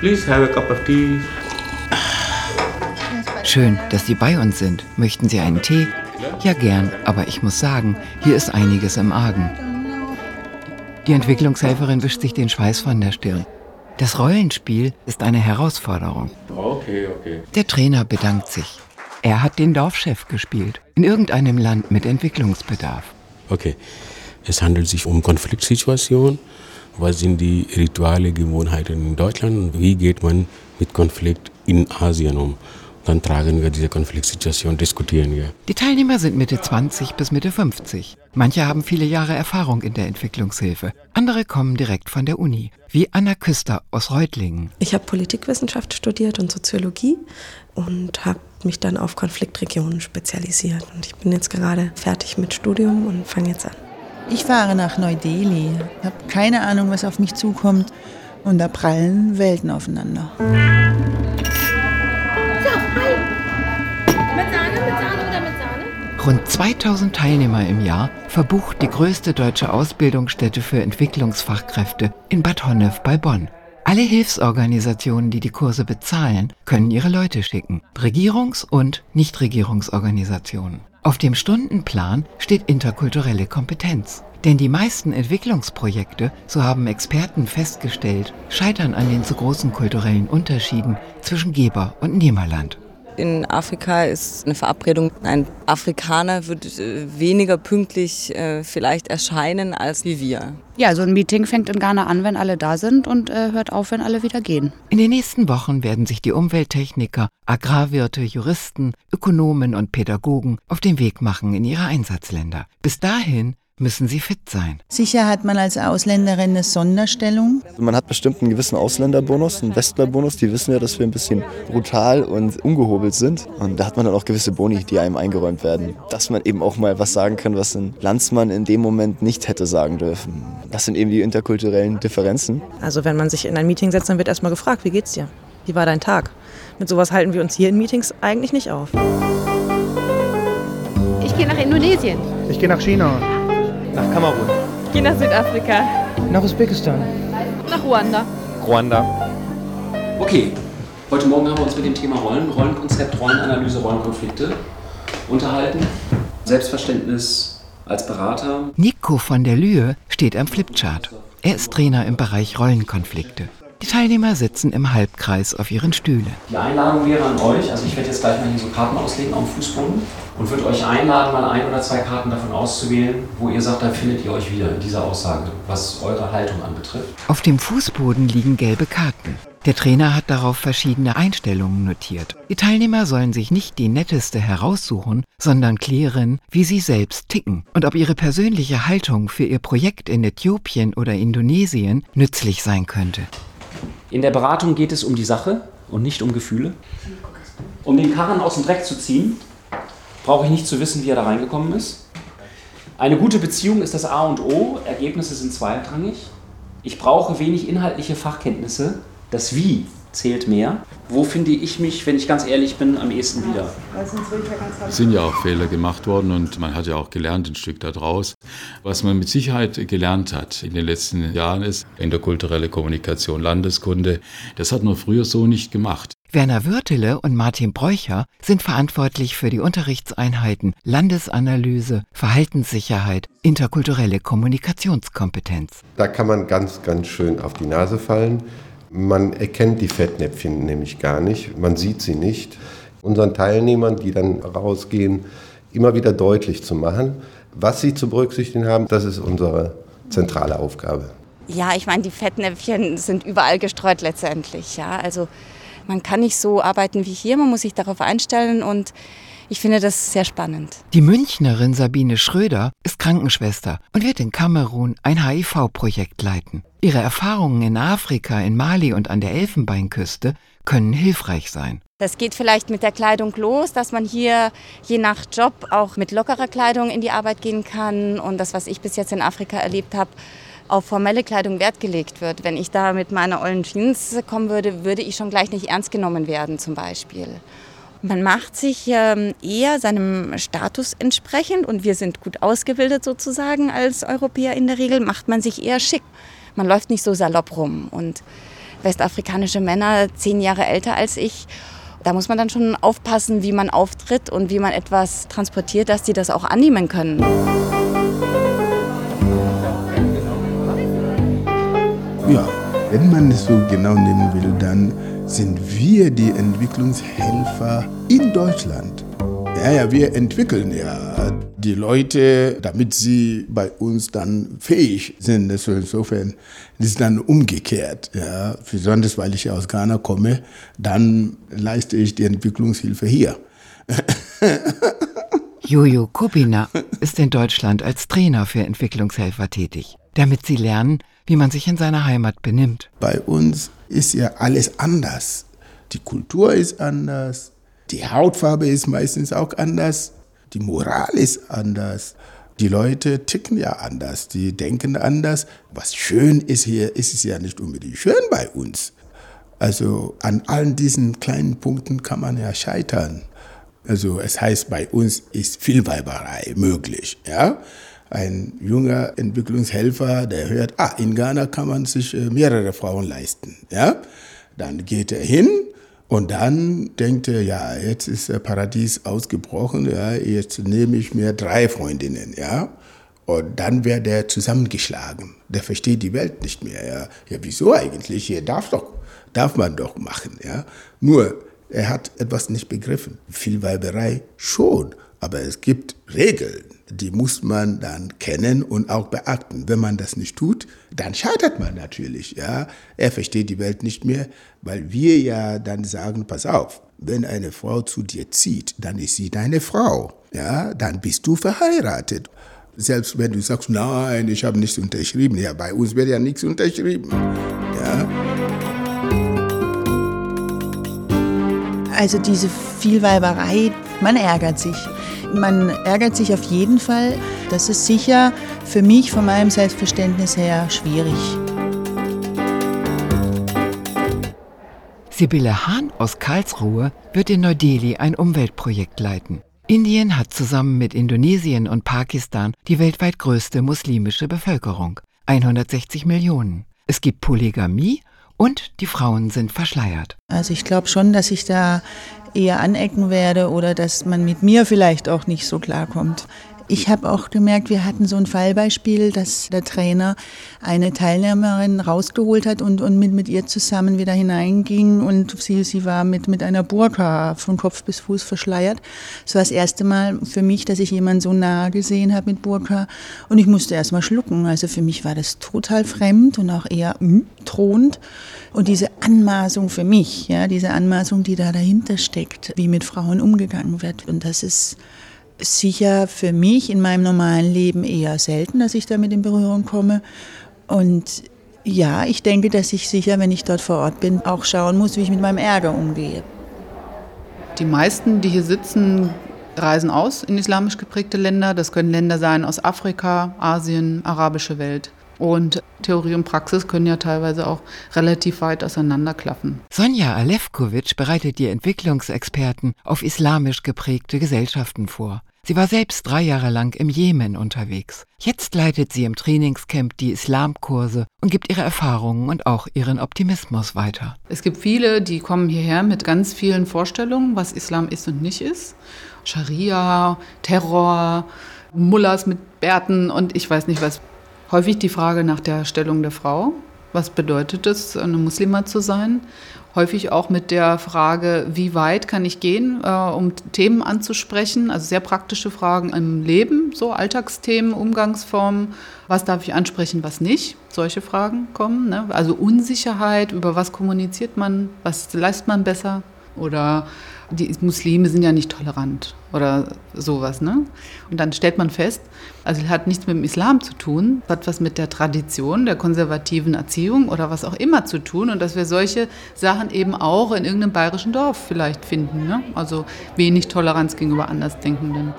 Please have a cup of tea. Schön, dass Sie bei uns sind. Möchten Sie einen Tee? Ja, gern, aber ich muss sagen, hier ist einiges im Argen. Die Entwicklungshelferin wischt sich den Schweiß von der Stirn. Das Rollenspiel ist eine Herausforderung. Okay, okay. Der Trainer bedankt sich. Er hat den Dorfchef gespielt, in irgendeinem Land mit Entwicklungsbedarf. Okay, es handelt sich um Konfliktsituationen. Was sind die Rituale, Gewohnheiten in Deutschland? Wie geht man mit Konflikt in Asien um? Dann tragen wir diese Konfliktsituation, diskutieren wir. Die Teilnehmer sind Mitte 20 bis Mitte 50. Manche haben viele Jahre Erfahrung in der Entwicklungshilfe. Andere kommen direkt von der Uni, wie Anna Küster aus Reutlingen. Ich habe Politikwissenschaft studiert und Soziologie und habe mich dann auf Konfliktregionen spezialisiert. Und ich bin jetzt gerade fertig mit Studium und fange jetzt an. Ich fahre nach Neu-Delhi, habe keine Ahnung, was auf mich zukommt. Und da prallen Welten aufeinander. Mit Sahne, mit Sahne oder mit Sahne? Rund 2000 Teilnehmer im Jahr verbucht die größte deutsche Ausbildungsstätte für Entwicklungsfachkräfte in Bad Honnef bei Bonn. Alle Hilfsorganisationen, die die Kurse bezahlen, können ihre Leute schicken. Regierungs- und Nichtregierungsorganisationen. Auf dem Stundenplan steht interkulturelle Kompetenz. Denn die meisten Entwicklungsprojekte, so haben Experten festgestellt, scheitern an den zu großen kulturellen Unterschieden zwischen Geber und Nehmerland. In Afrika ist eine Verabredung, ein Afrikaner wird äh, weniger pünktlich äh, vielleicht erscheinen als wie wir. Ja, so ein Meeting fängt in Ghana an, wenn alle da sind und äh, hört auf, wenn alle wieder gehen. In den nächsten Wochen werden sich die Umwelttechniker, Agrarwirte, Juristen, Ökonomen und Pädagogen auf den Weg machen in ihre Einsatzländer. Bis dahin müssen sie fit sein. Sicher hat man als Ausländerin eine Sonderstellung. Also man hat bestimmt einen gewissen Ausländerbonus, einen Westlerbonus. Die wissen ja, dass wir ein bisschen brutal und ungehobelt sind. Und da hat man dann auch gewisse Boni, die einem eingeräumt werden. Dass man eben auch mal was sagen kann, was ein Landsmann in dem Moment nicht hätte sagen dürfen. Das sind eben die interkulturellen Differenzen. Also wenn man sich in ein Meeting setzt, dann wird erstmal gefragt, wie geht's dir? Wie war dein Tag? Mit sowas halten wir uns hier in Meetings eigentlich nicht auf. Ich gehe nach Indonesien. Ich gehe nach China. Nach Kamerun. Gehe nach Südafrika. Nach Usbekistan. Nach Ruanda. Ruanda. Okay, heute Morgen haben wir uns mit dem Thema Rollen, Rollenkonzept, Rollenanalyse, Rollenkonflikte unterhalten. Selbstverständnis als Berater. Nico von der Lühe steht am Flipchart. Er ist Trainer im Bereich Rollenkonflikte. Die Teilnehmer sitzen im Halbkreis auf ihren Stühlen. Die Einladung wäre an euch, also ich werde jetzt gleich mal hier so Karten auslegen auf dem Fußboden und würde euch einladen, mal ein oder zwei Karten davon auszuwählen, wo ihr sagt, da findet ihr euch wieder in dieser Aussage, was eure Haltung anbetrifft. Auf dem Fußboden liegen gelbe Karten. Der Trainer hat darauf verschiedene Einstellungen notiert. Die Teilnehmer sollen sich nicht die netteste heraussuchen, sondern klären, wie sie selbst ticken und ob ihre persönliche Haltung für ihr Projekt in Äthiopien oder Indonesien nützlich sein könnte. In der Beratung geht es um die Sache und nicht um Gefühle. Um den Karren aus dem Dreck zu ziehen, brauche ich nicht zu wissen, wie er da reingekommen ist. Eine gute Beziehung ist das A und O. Ergebnisse sind zweitrangig. Ich brauche wenig inhaltliche Fachkenntnisse. Das Wie zählt mehr. Wo finde ich mich, wenn ich ganz ehrlich bin, am ehesten wieder? Es sind ja auch Fehler gemacht worden und man hat ja auch gelernt ein Stück daraus. Was man mit Sicherheit gelernt hat in den letzten Jahren ist interkulturelle Kommunikation, Landeskunde. Das hat man früher so nicht gemacht. Werner Würtele und Martin Bräucher sind verantwortlich für die Unterrichtseinheiten Landesanalyse, Verhaltenssicherheit, interkulturelle Kommunikationskompetenz. Da kann man ganz, ganz schön auf die Nase fallen. Man erkennt die Fettnäpfchen nämlich gar nicht, man sieht sie nicht. Unseren Teilnehmern, die dann rausgehen, immer wieder deutlich zu machen, was sie zu berücksichtigen haben, das ist unsere zentrale Aufgabe. Ja, ich meine, die Fettnäpfchen sind überall gestreut letztendlich. Ja, also man kann nicht so arbeiten wie hier, man muss sich darauf einstellen und ich finde das sehr spannend. Die Münchnerin Sabine Schröder ist Krankenschwester und wird in Kamerun ein HIV-Projekt leiten. Ihre Erfahrungen in Afrika, in Mali und an der Elfenbeinküste können hilfreich sein. Das geht vielleicht mit der Kleidung los, dass man hier je nach Job auch mit lockerer Kleidung in die Arbeit gehen kann. Und das, was ich bis jetzt in Afrika erlebt habe, auf formelle Kleidung Wert gelegt wird. Wenn ich da mit meiner ollen Jeans kommen würde, würde ich schon gleich nicht ernst genommen werden zum Beispiel. Man macht sich ähm, eher seinem Status entsprechend und wir sind gut ausgebildet sozusagen als Europäer in der Regel, macht man sich eher schick. man läuft nicht so salopp rum. Und westafrikanische Männer, zehn Jahre älter als ich, da muss man dann schon aufpassen, wie man auftritt und wie man etwas transportiert, dass die das auch annehmen können. Ja, wenn man es so genau nehmen will, dann sind wir die Entwicklungshelfer in Deutschland. Ja, ja, wir entwickeln ja die Leute, damit sie bei uns dann fähig sind. Also insofern ist es dann umgekehrt. Ja. Besonders weil ich aus Ghana komme, dann leiste ich die Entwicklungshilfe hier. Jojo Kubina ist in Deutschland als Trainer für Entwicklungshelfer tätig, damit sie lernen, wie man sich in seiner Heimat benimmt. Bei uns ist ja alles anders. Die Kultur ist anders, die Hautfarbe ist meistens auch anders, die Moral ist anders. Die Leute ticken ja anders, die denken anders. Was schön ist hier, ist es ja nicht unbedingt schön bei uns. Also an allen diesen kleinen Punkten kann man ja scheitern. Also es heißt, bei uns ist Vielweiberei möglich. Ja? Ein junger Entwicklungshelfer, der hört, ah, in Ghana kann man sich äh, mehrere Frauen leisten. Ja? Dann geht er hin und dann denkt er, ja, jetzt ist der Paradies ausgebrochen, ja, jetzt nehme ich mir drei Freundinnen, ja. Und dann wird er zusammengeschlagen. Der versteht die Welt nicht mehr. Ja, ja wieso eigentlich? Hier darf, doch, darf man doch machen. Ja? Nur, er hat etwas nicht begriffen. Vielweiberei schon, aber es gibt Regeln, die muss man dann kennen und auch beachten. Wenn man das nicht tut, dann scheitert man natürlich. Ja? Er versteht die Welt nicht mehr, weil wir ja dann sagen, pass auf, wenn eine Frau zu dir zieht, dann ist sie deine Frau. Ja? Dann bist du verheiratet. Selbst wenn du sagst, nein, ich habe nichts unterschrieben. Ja, bei uns wird ja nichts unterschrieben. Ja? Also diese Vielweiberei, man ärgert sich. Man ärgert sich auf jeden Fall. Das ist sicher für mich von meinem Selbstverständnis her schwierig. Sibylle Hahn aus Karlsruhe wird in Neu-Delhi ein Umweltprojekt leiten. Indien hat zusammen mit Indonesien und Pakistan die weltweit größte muslimische Bevölkerung, 160 Millionen. Es gibt Polygamie und die Frauen sind verschleiert. Also ich glaube schon, dass ich da eher anecken werde oder dass man mit mir vielleicht auch nicht so klarkommt. Ich habe auch gemerkt, wir hatten so ein Fallbeispiel, dass der Trainer eine Teilnehmerin rausgeholt hat und, und mit, mit ihr zusammen wieder hineinging und sie, sie war mit, mit einer Burka von Kopf bis Fuß verschleiert. Das war das erste Mal für mich, dass ich jemanden so nah gesehen habe mit Burka und ich musste erst mal schlucken. Also für mich war das total fremd und auch eher mm, drohend. Und diese Anmaßung für mich, ja, diese Anmaßung, die da dahinter steckt, wie mit Frauen umgegangen wird. Und das ist sicher für mich in meinem normalen Leben eher selten, dass ich damit in Berührung komme. Und ja, ich denke, dass ich sicher, wenn ich dort vor Ort bin, auch schauen muss, wie ich mit meinem Ärger umgehe. Die meisten, die hier sitzen, reisen aus in islamisch geprägte Länder. Das können Länder sein aus Afrika, Asien, arabische Welt. Und Theorie und Praxis können ja teilweise auch relativ weit auseinanderklaffen. Sonja Alevkovic bereitet die Entwicklungsexperten auf islamisch geprägte Gesellschaften vor. Sie war selbst drei Jahre lang im Jemen unterwegs. Jetzt leitet sie im Trainingscamp die Islamkurse und gibt ihre Erfahrungen und auch ihren Optimismus weiter. Es gibt viele, die kommen hierher mit ganz vielen Vorstellungen, was Islam ist und nicht ist. Scharia, Terror, Mullahs mit Bärten und ich weiß nicht was. Häufig die Frage nach der Stellung der Frau. Was bedeutet es, eine Muslima zu sein? Häufig auch mit der Frage, wie weit kann ich gehen, äh, um Themen anzusprechen, also sehr praktische Fragen im Leben, so Alltagsthemen, Umgangsformen. Was darf ich ansprechen, was nicht? Solche Fragen kommen. Ne? Also Unsicherheit, über was kommuniziert man, was leistet man besser? Oder die Muslime sind ja nicht tolerant oder sowas. Ne? Und dann stellt man fest, also es hat nichts mit dem Islam zu tun, hat was mit der Tradition, der konservativen Erziehung oder was auch immer zu tun und dass wir solche Sachen eben auch in irgendeinem bayerischen Dorf vielleicht finden. Ne? Also wenig Toleranz gegenüber Andersdenkenden.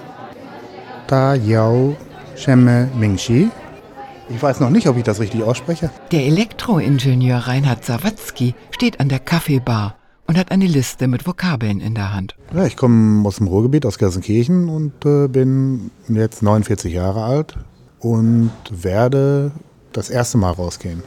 Da Yao Shemme Mingxi. Ich weiß noch nicht, ob ich das richtig ausspreche. Der Elektroingenieur Reinhard Sawatzki steht an der Kaffeebar und hat eine Liste mit Vokabeln in der Hand. Ja, ich komme aus dem Ruhrgebiet, aus Gelsenkirchen und äh, bin jetzt 49 Jahre alt und werde das erste Mal rausgehen.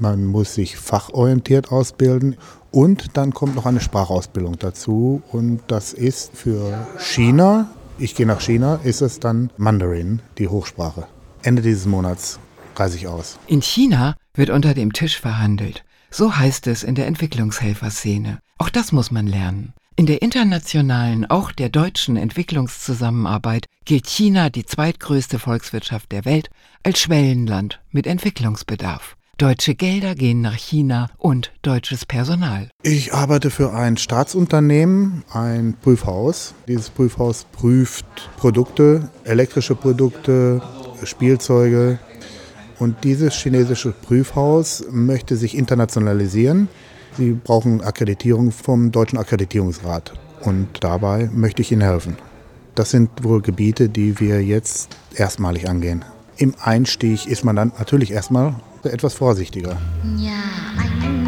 Man muss sich fachorientiert ausbilden und dann kommt noch eine Sprachausbildung dazu und das ist für China, ich gehe nach China, ist es dann Mandarin, die Hochsprache. Ende dieses Monats reise ich aus. In China wird unter dem Tisch verhandelt. So heißt es in der Entwicklungshelferszene. Auch das muss man lernen. In der internationalen, auch der deutschen Entwicklungszusammenarbeit gilt China, die zweitgrößte Volkswirtschaft der Welt, als Schwellenland mit Entwicklungsbedarf. Deutsche Gelder gehen nach China und deutsches Personal. Ich arbeite für ein Staatsunternehmen, ein Prüfhaus. Dieses Prüfhaus prüft Produkte, elektrische Produkte, Spielzeuge. Und dieses chinesische Prüfhaus möchte sich internationalisieren. Sie brauchen Akkreditierung vom Deutschen Akkreditierungsrat. Und dabei möchte ich Ihnen helfen. Das sind wohl Gebiete, die wir jetzt erstmalig angehen. Im Einstieg ist man dann natürlich erstmal etwas vorsichtiger. Nhà anh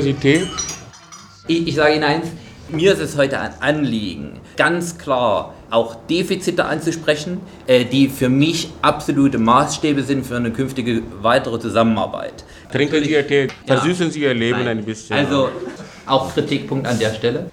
Sie Tee. Ich, ich sage Ihnen eins, mir ist es heute ein Anliegen, ganz klar auch Defizite anzusprechen, äh, die für mich absolute Maßstäbe sind für eine künftige weitere Zusammenarbeit. Trinken Sie Ihr Tee, Ja. versüßen Sie Ihr Leben Nein. ein bisschen. Also auch Kritikpunkt an der Stelle.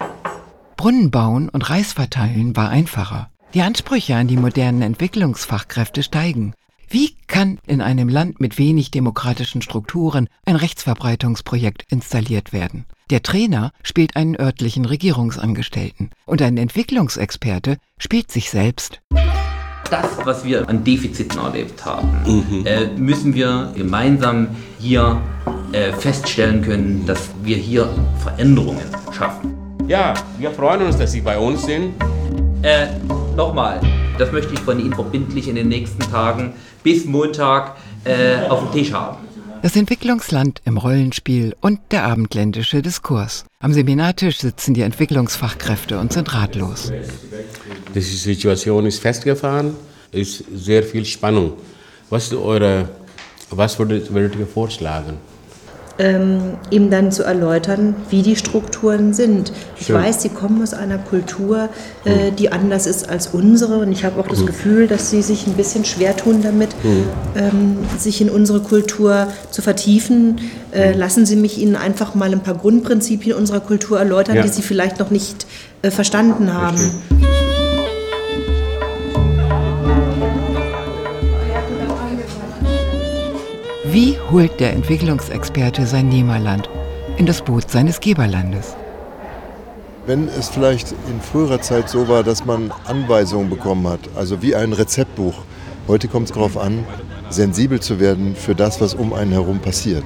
Brunnen bauen und Reis verteilen war einfacher. Die Ansprüche an die modernen Entwicklungsfachkräfte steigen. Wie kann in einem Land mit wenig demokratischen Strukturen ein Rechtsverbreitungsprojekt installiert werden? Der Trainer spielt einen örtlichen Regierungsangestellten und ein Entwicklungsexperte spielt sich selbst. Das, was wir an Defiziten erlebt haben, äh, müssen wir gemeinsam hier äh, feststellen können, dass wir hier Veränderungen schaffen. Ja, wir freuen uns, dass Sie bei uns sind. Äh, nochmal, das möchte ich von Ihnen verbindlich in den nächsten Tagen bis Montag äh, auf dem Tisch haben. Das Entwicklungsland im Rollenspiel und der abendländische Diskurs. Am Seminartisch sitzen die Entwicklungsfachkräfte und sind ratlos. Die Situation ist festgefahren, ist sehr viel Spannung. Was eure, was würdet, würdet ihr vorschlagen? Ähm, ihm dann zu erläutern, wie die Strukturen sind. Ich Schön. weiß, sie kommen aus einer Kultur, äh, die anders ist als unsere und ich habe auch das Mhm. Gefühl, dass sie sich ein bisschen schwer tun damit, ähm, sich in unsere Kultur zu vertiefen. Äh, lassen Sie mich Ihnen einfach mal ein paar Grundprinzipien unserer Kultur erläutern, Ja. die Sie vielleicht noch nicht äh, verstanden haben. Wie holt der Entwicklungsexperte sein Nehmerland in das Boot seines Geberlandes? Wenn es vielleicht in früherer Zeit so war, dass man Anweisungen bekommen hat, also wie ein Rezeptbuch, heute kommt es darauf an, sensibel zu werden für das, was um einen herum passiert,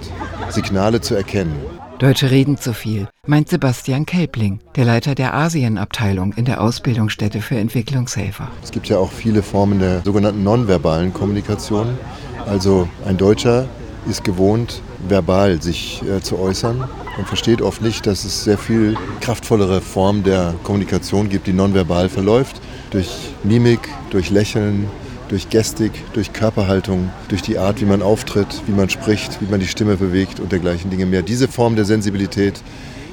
Signale zu erkennen. Deutsche reden zu viel, meint Sebastian Kelpling, der Leiter der Asienabteilung in der Ausbildungsstätte für Entwicklungshelfer. Es gibt ja auch viele Formen der sogenannten nonverbalen Kommunikation. Also ein Deutscher ist gewohnt, verbal sich äh, zu äußern und versteht oft nicht, dass es sehr viel kraftvollere Formen der Kommunikation gibt, die nonverbal verläuft. Durch Mimik, durch Lächeln, durch Gestik, durch Körperhaltung, durch die Art, wie man auftritt, wie man spricht, wie man die Stimme bewegt und dergleichen Dinge mehr. Diese Form der Sensibilität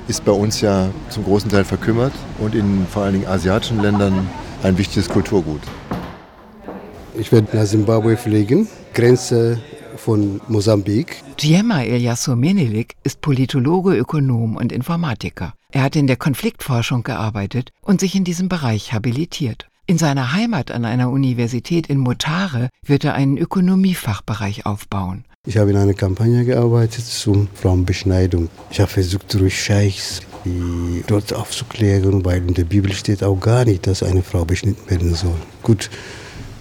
ist bei uns ja zum großen Teil verkümmert und in vor allen Dingen asiatischen Ländern ein wichtiges Kulturgut. Ich werde nach Zimbabwe fliegen, Grenze von Mosambik. Giemma Ilyasu Menelik ist Politologe, Ökonom und Informatiker. Er hat in der Konfliktforschung gearbeitet und sich in diesem Bereich habilitiert. In seiner Heimat an einer Universität in Mutare wird er einen Ökonomiefachbereich aufbauen. Ich habe in einer Kampagne gearbeitet zum Frauenbeschneidung. Ich habe versucht, durch Scheichs die dort aufzuklären, weil in der Bibel steht auch gar nicht, dass eine Frau beschnitten werden soll. Gut,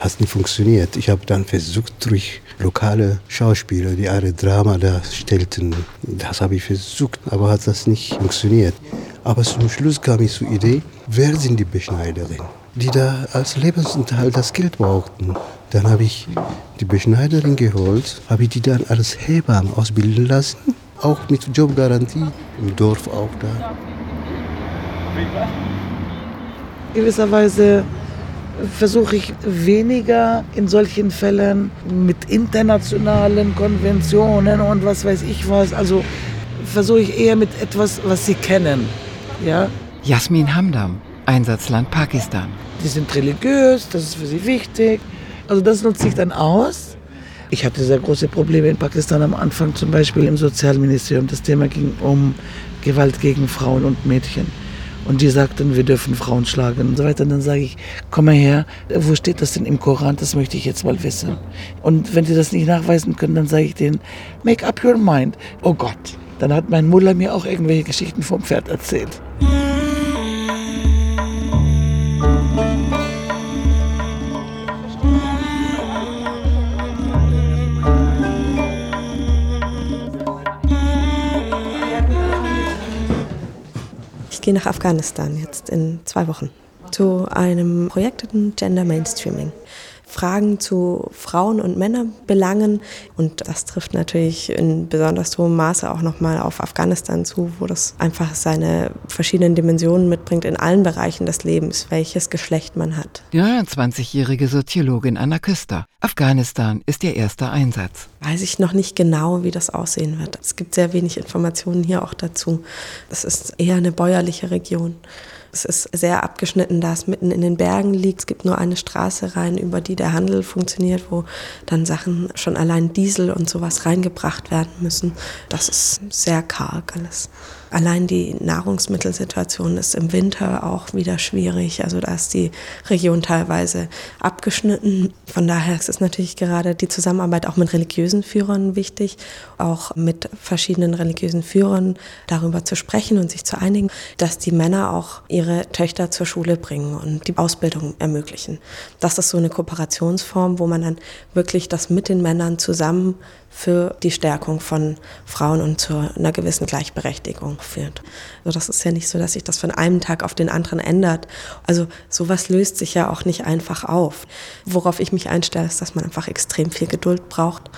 hat nicht funktioniert. Ich habe dann versucht, durch lokale Schauspieler, die eine Drama darstellten, das habe ich versucht, aber hat das nicht funktioniert. Aber zum Schluss kam ich zur Idee, wer sind die Beschneiderinnen, die da als Lebensunterhalt das Geld brauchten. Dann habe ich die Beschneiderin geholt, habe ich die dann als Hebamme ausbilden lassen, auch mit Jobgarantie im Dorf auch da. Gewisserweise versuche ich weniger in solchen Fällen mit internationalen Konventionen und was weiß ich was. Also versuche ich eher mit etwas, was sie kennen. Ja? Jasmin Hamdam, Einsatzland Pakistan. Die sind religiös, das ist für sie wichtig. Also das nutze ich dann aus. Ich hatte sehr große Probleme in Pakistan am Anfang, zum Beispiel im Sozialministerium. Das Thema ging um Gewalt gegen Frauen und Mädchen. Und die sagten, wir dürfen Frauen schlagen und so weiter. Und dann sage ich, komm mal her, wo steht das denn im Koran? Das möchte ich jetzt mal wissen. Und wenn die das nicht nachweisen können, dann sage ich denen, make up your mind. Oh Gott. Dann hat mein Muller mir auch irgendwelche Geschichten vom Pferd erzählt. Ich gehe nach Afghanistan jetzt in zwei Wochen zu einem Projekt in Gender Mainstreaming. Fragen zu Frauen- und Männerbelangen. Und das trifft natürlich in besonders hohem Maße auch nochmal auf Afghanistan zu, wo das einfach seine verschiedenen Dimensionen mitbringt in allen Bereichen des Lebens, welches Geschlecht man hat. Die 29-jährige Soziologin Anna Küster. Afghanistan ist ihr erster Einsatz. Weiß ich noch nicht genau, wie das aussehen wird. Es gibt sehr wenig Informationen hier auch dazu. Es ist eher eine bäuerliche Region. Es ist sehr abgeschnitten, da es mitten in den Bergen liegt. Es gibt nur eine Straße rein, über die der Handel funktioniert, wo dann Sachen, schon allein Diesel und sowas reingebracht werden müssen. Das ist sehr karg alles. Allein die Nahrungsmittelsituation ist im Winter auch wieder schwierig. Also da ist die Region teilweise abgeschnitten. Von daher ist es natürlich gerade die Zusammenarbeit auch mit religiösen Führern wichtig, auch mit verschiedenen religiösen Führern darüber zu sprechen und sich zu einigen, dass die Männer auch ihre Töchter zur Schule bringen und die Ausbildung ermöglichen. Das ist so eine Kooperationsform, wo man dann wirklich das mit den Männern zusammen für die Stärkung von Frauen und zu einer gewissen Gleichberechtigung führt. Also das ist ja nicht so, dass sich das von einem Tag auf den anderen ändert. Also sowas löst sich ja auch nicht einfach auf. Worauf ich mich einstelle, ist, dass man einfach extrem viel Geduld braucht.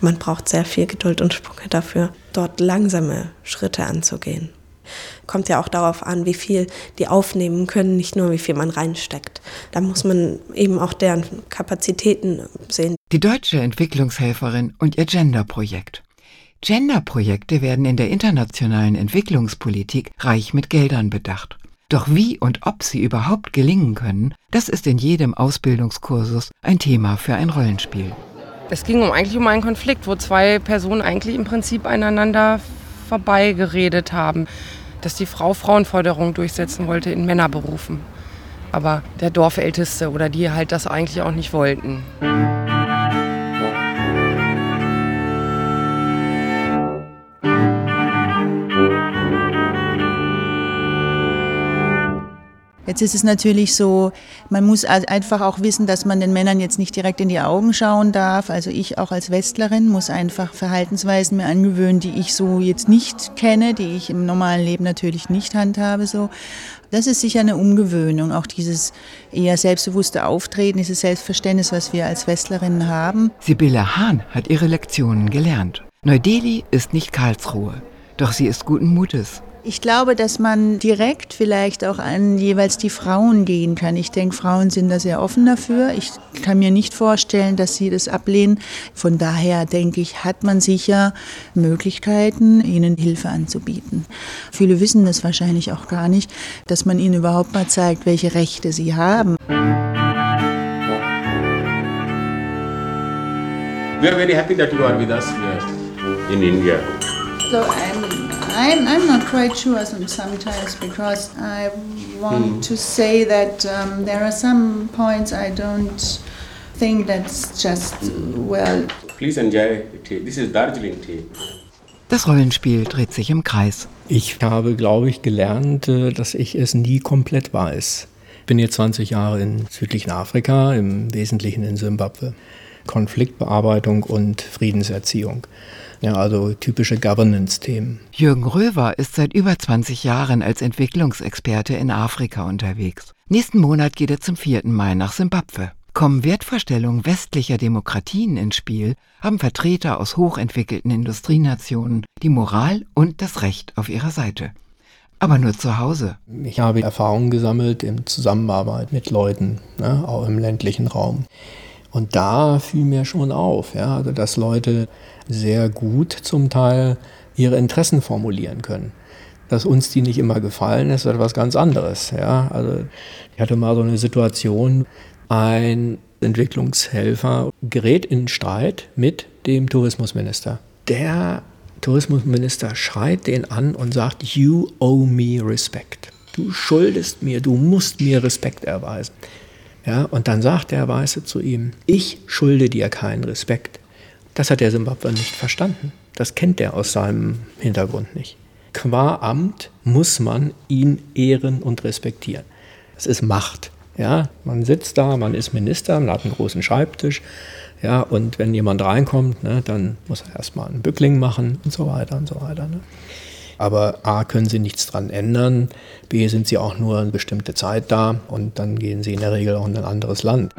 Man braucht sehr viel Geduld und Sprünge dafür, dort langsame Schritte anzugehen. Kommt ja auch darauf an, wie viel die aufnehmen können, nicht nur wie viel man reinsteckt. Da muss man eben auch deren Kapazitäten sehen. Die deutsche Entwicklungshelferin und ihr Gender-Projekt. Gender-Projekte werden in der internationalen Entwicklungspolitik reich mit Geldern bedacht. Doch wie und ob sie überhaupt gelingen können, das ist in jedem Ausbildungskursus ein Thema für ein Rollenspiel. Es ging um, eigentlich um einen Konflikt, wo zwei Personen eigentlich im Prinzip aneinander vorbeigeredet haben, dass die Frau Frauenforderungen durchsetzen wollte in Männerberufen. Aber der Dorfälteste oder die halt das eigentlich auch nicht wollten. Jetzt ist es natürlich so, man muss einfach auch wissen, dass man den Männern jetzt nicht direkt in die Augen schauen darf. Also ich auch als Westlerin muss einfach Verhaltensweisen mir angewöhnen, die ich so jetzt nicht kenne, die ich im normalen Leben natürlich nicht handhabe. So. Das ist sicher eine Umgewöhnung, auch dieses eher selbstbewusste Auftreten, dieses Selbstverständnis, was wir als Westlerinnen haben. Sibylle Hahn hat ihre Lektionen gelernt. Neu-Delhi ist nicht Karlsruhe, doch sie ist guten Mutes. Ich glaube, dass man direkt vielleicht auch an jeweils die Frauen gehen kann. Ich denke, Frauen sind da sehr offen dafür. Ich kann mir nicht vorstellen, dass sie das ablehnen. Von daher denke ich, hat man sicher Möglichkeiten, ihnen Hilfe anzubieten. Viele wissen das wahrscheinlich auch gar nicht, dass man ihnen überhaupt mal zeigt, welche Rechte sie haben. We are very happy that you are with us here in India. So I'm, I'm, I'm not quite sure sometimes because I want Hmm. to say that um, there are some points I don't think that's just well. Please enjoy tea. This is Darjeeling tea. Das Rollenspiel dreht sich im Kreis. Ich habe, glaube ich, gelernt, äh, dass ich es nie komplett weiß. Ich bin jetzt 20 Jahre in südlichen Afrika, im Wesentlichen in Simbabwe. Konfliktbearbeitung und Friedenserziehung. Ja, also typische Governance-Themen. Jürgen Röver ist seit über 20 Jahren als Entwicklungsexperte in Afrika unterwegs. Nächsten Monat geht er zum vierten Mal nach Simbabwe. Kommen Wertvorstellungen westlicher Demokratien ins Spiel, haben Vertreter aus hochentwickelten Industrienationen die Moral und das Recht auf ihrer Seite. Aber nur zu Hause. Ich habe Erfahrungen gesammelt in Zusammenarbeit mit Leuten, ne, auch im ländlichen Raum. Und da fiel mir schon auf, ja, also dass Leute sehr gut zum Teil ihre Interessen formulieren können. Dass uns die nicht immer gefallen, ist etwas ganz anderes. Ja? Also ich hatte mal so eine Situation, ein Entwicklungshelfer gerät in Streit mit dem Tourismusminister. Der Tourismusminister schreit den an und sagt, You owe me respect. Du schuldest mir, du musst mir Respekt erweisen. Ja, und dann sagt der Weiße zu ihm, ich schulde dir keinen Respekt. Das hat der Simbabwe nicht verstanden. Das kennt er aus seinem Hintergrund nicht. Qua Amt muss man ihn ehren und respektieren. Das ist Macht. Ja, man sitzt da, man ist Minister, man hat einen großen Schreibtisch. Ja, und wenn jemand reinkommt, ne, dann muss er erstmal einen Bückling machen und so weiter und so weiter. Ne. Aber A, können sie nichts dran ändern, B, sind sie auch nur eine bestimmte Zeit da und dann gehen sie in der Regel auch in ein anderes Land.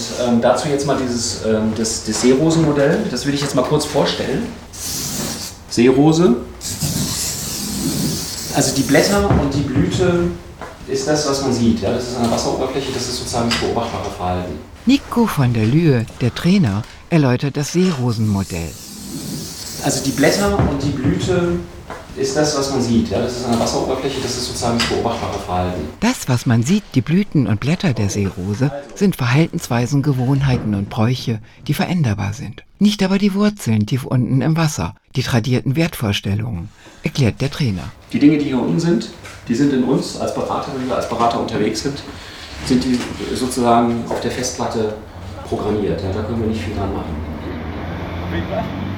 Und ähm, dazu jetzt mal dieses ähm, das, das Seerosenmodell, das will ich jetzt mal kurz vorstellen. Seerose. Also die Blätter und die Blüte ist das, was man sieht. Ja? Das ist eine Wasseroberfläche, das ist sozusagen das beobachtbare Verhalten. Nico von der Lühe, der Trainer, erläutert das Seerosenmodell. Also die Blätter und die Blüte ist das, was man sieht. Ja? Das ist eine Wasseroberfläche, das ist sozusagen das beobachtbare Verhalten. Das, was man sieht, die Blüten und Blätter der Seerose, sind Verhaltensweisen, Gewohnheiten und Bräuche, die veränderbar sind. Nicht aber die Wurzeln tief unten im Wasser, die tradierten Wertvorstellungen, erklärt der Trainer. Die Dinge, die hier unten sind, die sind in uns als Berater, wenn wir als Berater unterwegs sind, sind die sozusagen auf der Festplatte programmiert. Ja? Da können wir nicht viel dran machen.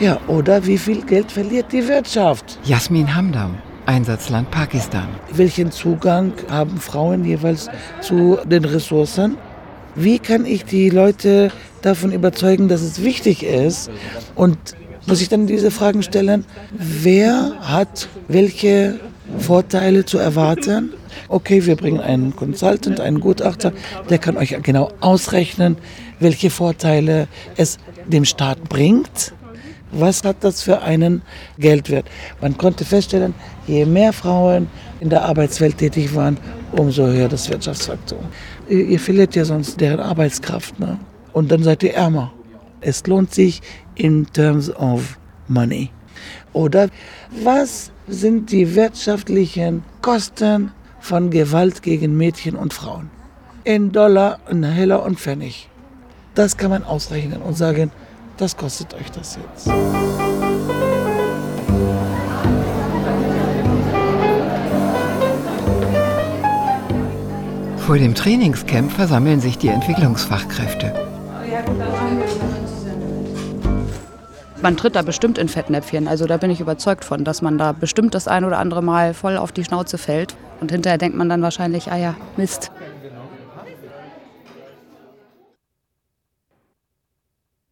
Ja, oder wie viel Geld verliert die Wirtschaft? Jasmin Hamdam, Einsatzland Pakistan. Welchen Zugang haben Frauen jeweils zu den Ressourcen? Wie kann ich die Leute davon überzeugen, dass es wichtig ist? Und muss ich dann diese Fragen stellen, wer hat welche Vorteile zu erwarten? Okay, wir bringen einen Consultant, einen Gutachter, der kann euch genau ausrechnen, welche Vorteile es dem Staat bringt was hat das für einen Geldwert? Man konnte feststellen, je mehr Frauen in der Arbeitswelt tätig waren, umso höher das Wirtschaftswachstum. Ihr verliert ja sonst deren Arbeitskraft. Ne? Und dann seid ihr ärmer. Es lohnt sich in terms of money. Oder was sind die wirtschaftlichen Kosten von Gewalt gegen Mädchen und Frauen? In Dollar, in Heller und Pfennig. Das kann man ausrechnen und sagen, das kostet euch das jetzt. Vor dem Trainingscamp versammeln sich die Entwicklungsfachkräfte. Man tritt da bestimmt in Fettnäpfchen. Also da bin ich überzeugt von, dass man da bestimmt das ein oder andere Mal voll auf die Schnauze fällt. Und hinterher denkt man dann wahrscheinlich, ah ja, Mist,